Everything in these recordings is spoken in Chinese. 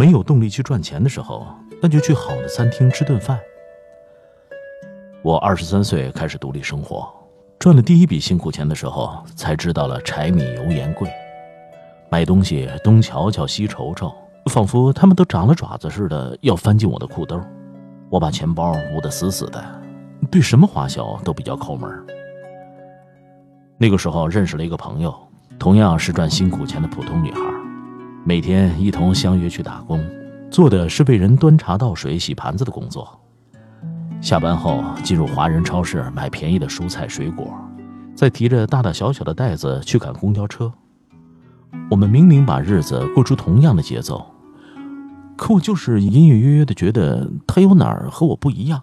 没有动力去赚钱的时候，那就去好的餐厅吃顿饭。我二十三岁开始独立生活，赚了第一笔辛苦钱的时候，才知道了柴米油盐贵。买东西东瞧瞧西瞅瞅，仿佛他们都长了爪子似的要翻进我的裤兜。我把钱包捂得死死的，对什么花销都比较抠门。那个时候认识了一个朋友，同样是赚辛苦钱的普通女孩。每天一同相约去打工，做的是被人端茶倒水、洗盘子的工作。下班后进入华人超市买便宜的蔬菜水果，再提着大大小小的袋子去赶公交车。我们明明把日子过出同样的节奏，可我就是隐隐约约的觉得他有哪儿和我不一样。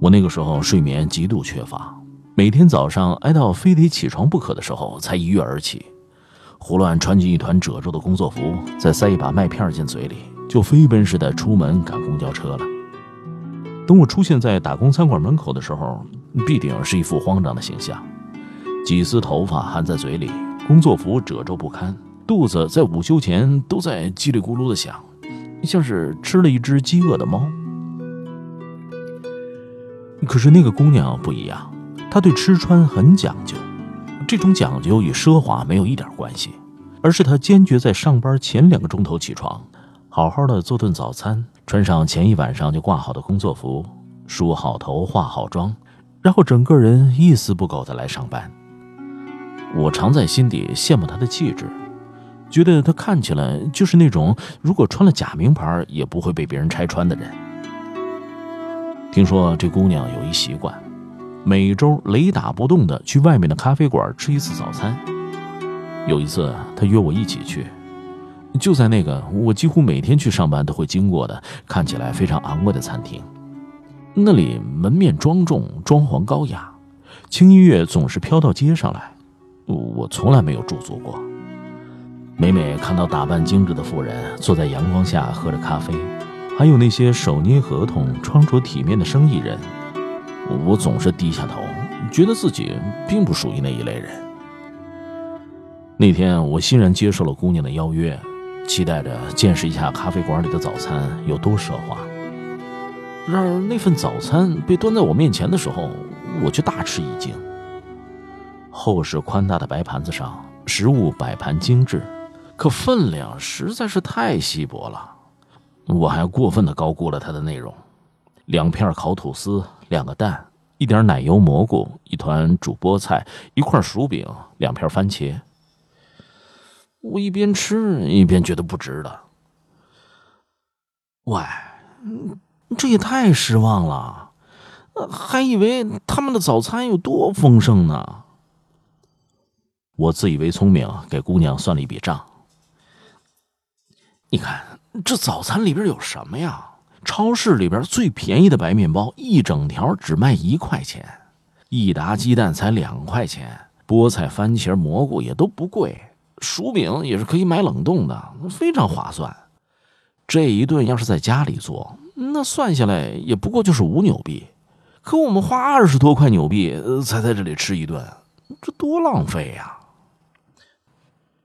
我那个时候睡眠极度缺乏，每天早上挨到非得起床不可的时候才一跃而起。胡乱穿进一团褶皱的工作服，再塞一把麦片进嘴里，就飞奔似的出门赶公交车了。等我出现在打工餐馆门口的时候，必定是一副慌张的形象，几丝头发含在嘴里，工作服褶皱不堪，肚子在午休前都在叽里咕噜的响，像是吃了一只饥饿的猫。可是那个姑娘不一样，她对吃穿很讲究。这种讲究与奢华没有一点关系，而是他坚决在上班前两个钟头起床，好好的做顿早餐，穿上前一晚上就挂好的工作服，梳好头、化好妆，然后整个人一丝不苟的来上班。我常在心底羡慕他的气质，觉得他看起来就是那种如果穿了假名牌也不会被别人拆穿的人。听说这姑娘有一习惯。每周雷打不动的去外面的咖啡馆吃一次早餐。有一次，他约我一起去，就在那个我几乎每天去上班都会经过的看起来非常昂贵的餐厅。那里门面庄重，装潢高雅，轻音乐总是飘到街上来。我从来没有驻足过。每每看到打扮精致的妇人坐在阳光下喝着咖啡，还有那些手捏合同、穿着体面的生意人。我总是低下头，觉得自己并不属于那一类人。那天，我欣然接受了姑娘的邀约，期待着见识一下咖啡馆里的早餐有多奢华。然而，那份早餐被端在我面前的时候，我却大吃一惊。厚实宽大的白盘子上，食物摆盘精致，可分量实在是太稀薄了。我还过分的高估了它的内容：两片烤吐司。两个蛋，一点奶油蘑菇，一团煮菠菜，一块薯饼，两片番茄。我一边吃一边觉得不值得。喂，这也太失望了，还以为他们的早餐有多丰盛呢。我自以为聪明，给姑娘算了一笔账。你看，这早餐里边有什么呀？超市里边最便宜的白面包，一整条只卖一块钱；一打鸡蛋才两块钱，菠菜、番茄、蘑菇也都不贵，薯饼也是可以买冷冻的，非常划算。这一顿要是在家里做，那算下来也不过就是五纽币，可我们花二十多块纽币才在这里吃一顿，这多浪费呀！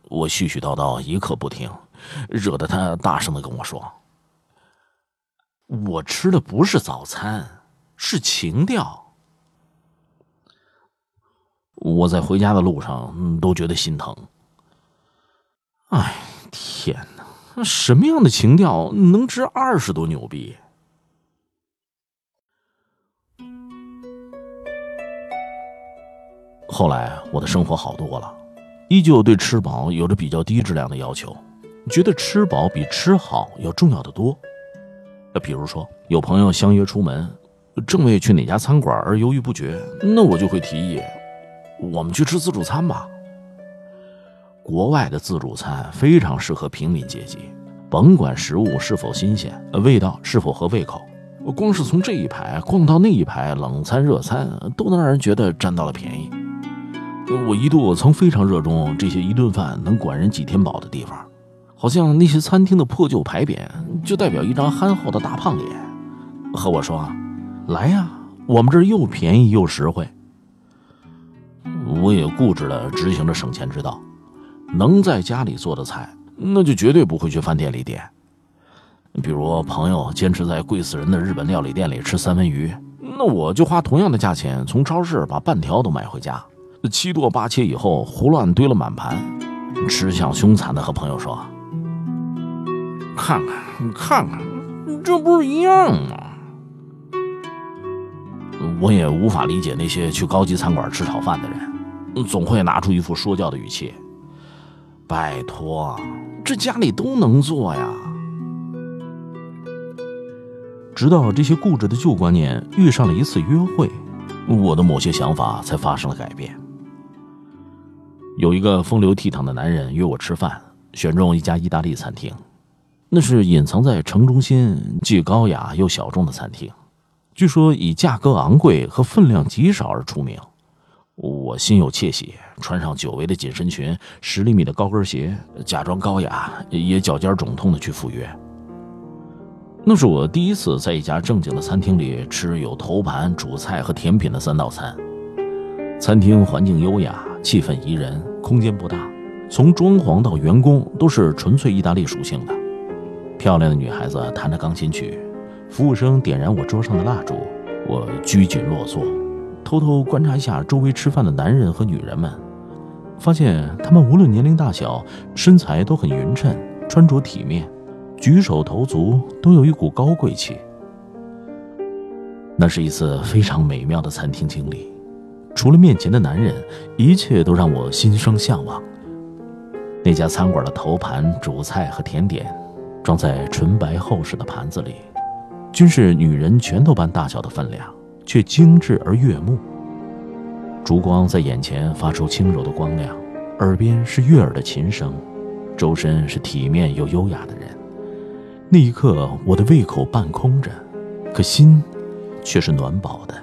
我絮絮叨叨一刻不停，惹得他大声的跟我说。我吃的不是早餐，是情调。我在回家的路上都觉得心疼。哎，天！哪，什么样的情调能值二十多牛币？后来我的生活好多了，依旧对吃饱有着比较低质量的要求，觉得吃饱比吃好要重要的多。比如说有朋友相约出门，正为去哪家餐馆而犹豫不决，那我就会提议，我们去吃自助餐吧。国外的自助餐非常适合平民阶级，甭管食物是否新鲜，味道是否合胃口，光是从这一排逛到那一排，冷餐热餐都能让人觉得占到了便宜。我一度曾非常热衷这些一顿饭能管人几天饱的地方，好像那些餐厅的破旧牌匾就代表一张憨厚的大胖脸，和我说：“来呀，我们这儿又便宜又实惠。”我也固执地执行着省钱之道，能在家里做的菜，那就绝对不会去饭店里点。比如朋友坚持在贵死人的日本料理店里吃三文鱼，那我就花同样的价钱从超市把半条都买回家。七剁八切以后，胡乱堆了满盘，吃相凶残的和朋友说：“看看，你看看，这不是一样吗？”我也无法理解那些去高级餐馆吃炒饭的人，总会拿出一副说教的语气：“拜托，这家里都能做呀。”直到这些固执的旧观念遇上了一次约会，我的某些想法才发生了改变。有一个风流倜傥的男人约我吃饭，选中一家意大利餐厅，那是隐藏在城中心、既高雅又小众的餐厅，据说以价格昂贵和分量极少而出名。我心有窃喜，穿上久违的紧身裙、十厘米的高跟鞋，假装高雅，也脚尖肿痛的去赴约。那是我第一次在一家正经的餐厅里吃有头盘、主菜和甜品的三道餐。餐厅环境优雅。气氛宜人，空间不大，从装潢到员工都是纯粹意大利属性的。漂亮的女孩子弹着钢琴曲，服务生点燃我桌上的蜡烛，我拘谨落座，偷偷观察一下周围吃饭的男人和女人们，发现他们无论年龄大小，身材都很匀称，穿着体面，举手投足都有一股高贵气。那是一次非常美妙的餐厅经历。除了面前的男人，一切都让我心生向往。那家餐馆的头盘、主菜和甜点，装在纯白厚实的盘子里，均是女人拳头般大小的分量，却精致而悦目。烛光在眼前发出轻柔的光亮，耳边是悦耳的琴声，周身是体面又优雅的人。那一刻，我的胃口半空着，可心却是暖饱的。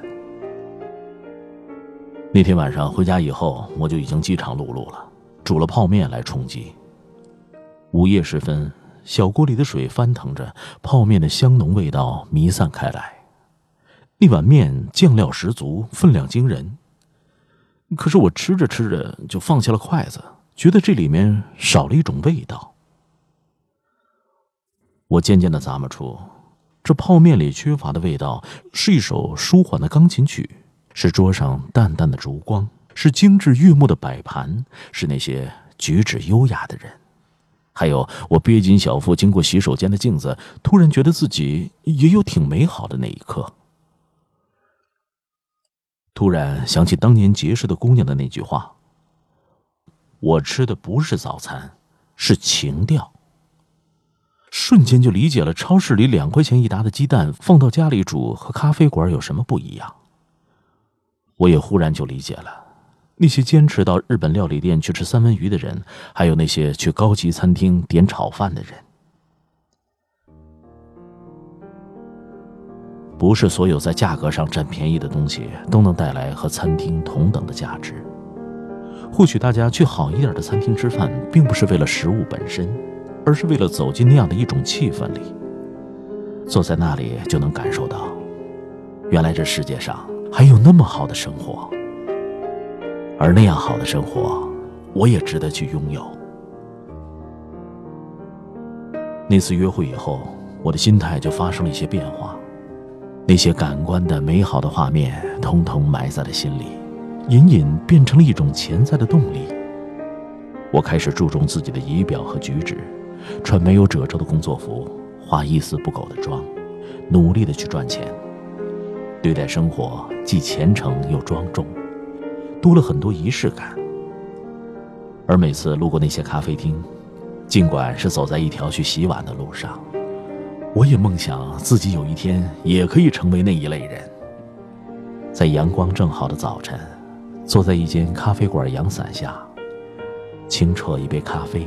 那天晚上回家以后，我就已经饥肠辘辘了，煮了泡面来充饥。午夜时分，小锅里的水翻腾着，泡面的香浓味道弥散开来。那碗面酱料十足，分量惊人。可是我吃着吃着就放下了筷子，觉得这里面少了一种味道。我渐渐的咂摸出，这泡面里缺乏的味道是一首舒缓的钢琴曲。是桌上淡淡的烛光，是精致悦目的摆盘，是那些举止优雅的人，还有我憋紧小腹经过洗手间的镜子，突然觉得自己也有挺美好的那一刻。突然想起当年结识的姑娘的那句话：“我吃的不是早餐，是情调。”瞬间就理解了超市里两块钱一打的鸡蛋放到家里煮和咖啡馆有什么不一样。我也忽然就理解了，那些坚持到日本料理店去吃三文鱼的人，还有那些去高级餐厅点炒饭的人。不是所有在价格上占便宜的东西都能带来和餐厅同等的价值。或许大家去好一点的餐厅吃饭，并不是为了食物本身，而是为了走进那样的一种气氛里，坐在那里就能感受到，原来这世界上。还有那么好的生活，而那样好的生活，我也值得去拥有。那次约会以后，我的心态就发生了一些变化，那些感官的美好的画面，通通埋在了心里，隐隐变成了一种潜在的动力。我开始注重自己的仪表和举止，穿没有褶皱的工作服，化一丝不苟的妆，努力的去赚钱。对待生活既虔诚又庄重，多了很多仪式感。而每次路过那些咖啡厅，尽管是走在一条去洗碗的路上，我也梦想自己有一天也可以成为那一类人。在阳光正好的早晨，坐在一间咖啡馆阳伞下，清澈一杯咖啡，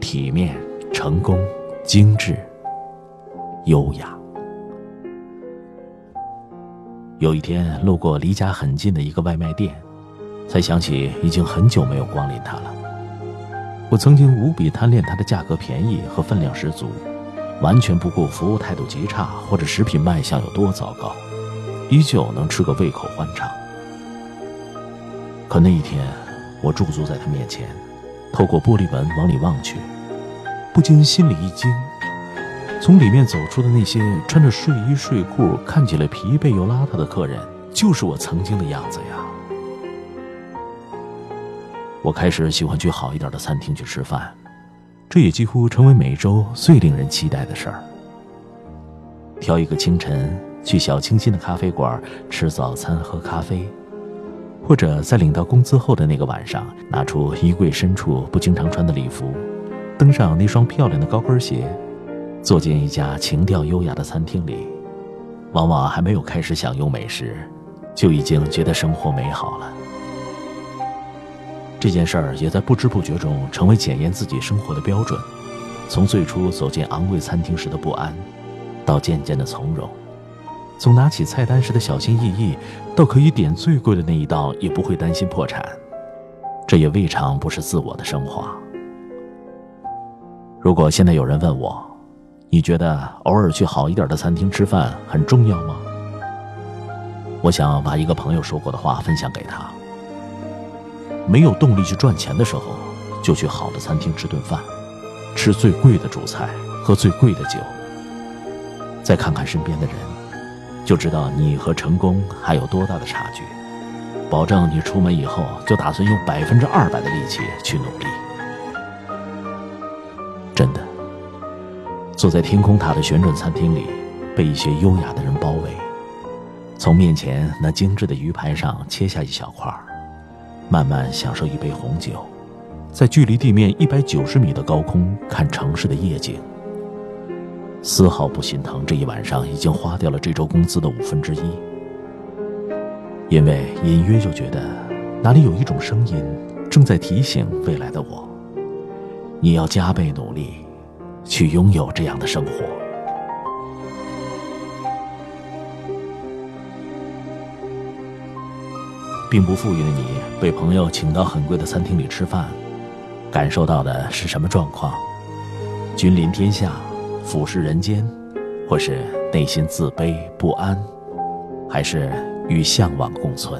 体面、成功、精致、优雅。有一天路过离家很近的一个外卖店，才想起已经很久没有光临它了。我曾经无比贪恋它的价格便宜和分量十足，完全不顾服务态度极差或者食品卖相有多糟糕，依旧能吃个胃口欢畅。可那一天，我驻足在他面前，透过玻璃门往里望去，不禁心里一惊。从里面走出的那些穿着睡衣睡裤、看起来疲惫又邋遢的客人，就是我曾经的样子呀。我开始喜欢去好一点的餐厅去吃饭，这也几乎成为每周最令人期待的事儿。挑一个清晨去小清新的咖啡馆吃早餐、喝咖啡，或者在领到工资后的那个晚上，拿出衣柜深处不经常穿的礼服，登上那双漂亮的高跟鞋。坐进一家情调优雅的餐厅里，往往还没有开始享用美食，就已经觉得生活美好了。这件事儿也在不知不觉中成为检验自己生活的标准。从最初走进昂贵餐厅时的不安，到渐渐的从容；从拿起菜单时的小心翼翼，到可以点最贵的那一道也不会担心破产，这也未尝不是自我的升华。如果现在有人问我，你觉得偶尔去好一点的餐厅吃饭很重要吗？我想把一个朋友说过的话分享给他：没有动力去赚钱的时候，就去好的餐厅吃顿饭，吃最贵的主菜，喝最贵的酒。再看看身边的人，就知道你和成功还有多大的差距。保证你出门以后就打算用百分之二百的力气去努力。真的。坐在天空塔的旋转餐厅里，被一些优雅的人包围。从面前那精致的鱼排上切下一小块，慢慢享受一杯红酒，在距离地面一百九十米的高空看城市的夜景，丝毫不心疼这一晚上已经花掉了这周工资的五分之一。因为隐约就觉得，哪里有一种声音正在提醒未来的我：你要加倍努力。去拥有这样的生活，并不富裕的你被朋友请到很贵的餐厅里吃饭，感受到的是什么状况？君临天下，俯视人间，或是内心自卑不安，还是与向往共存？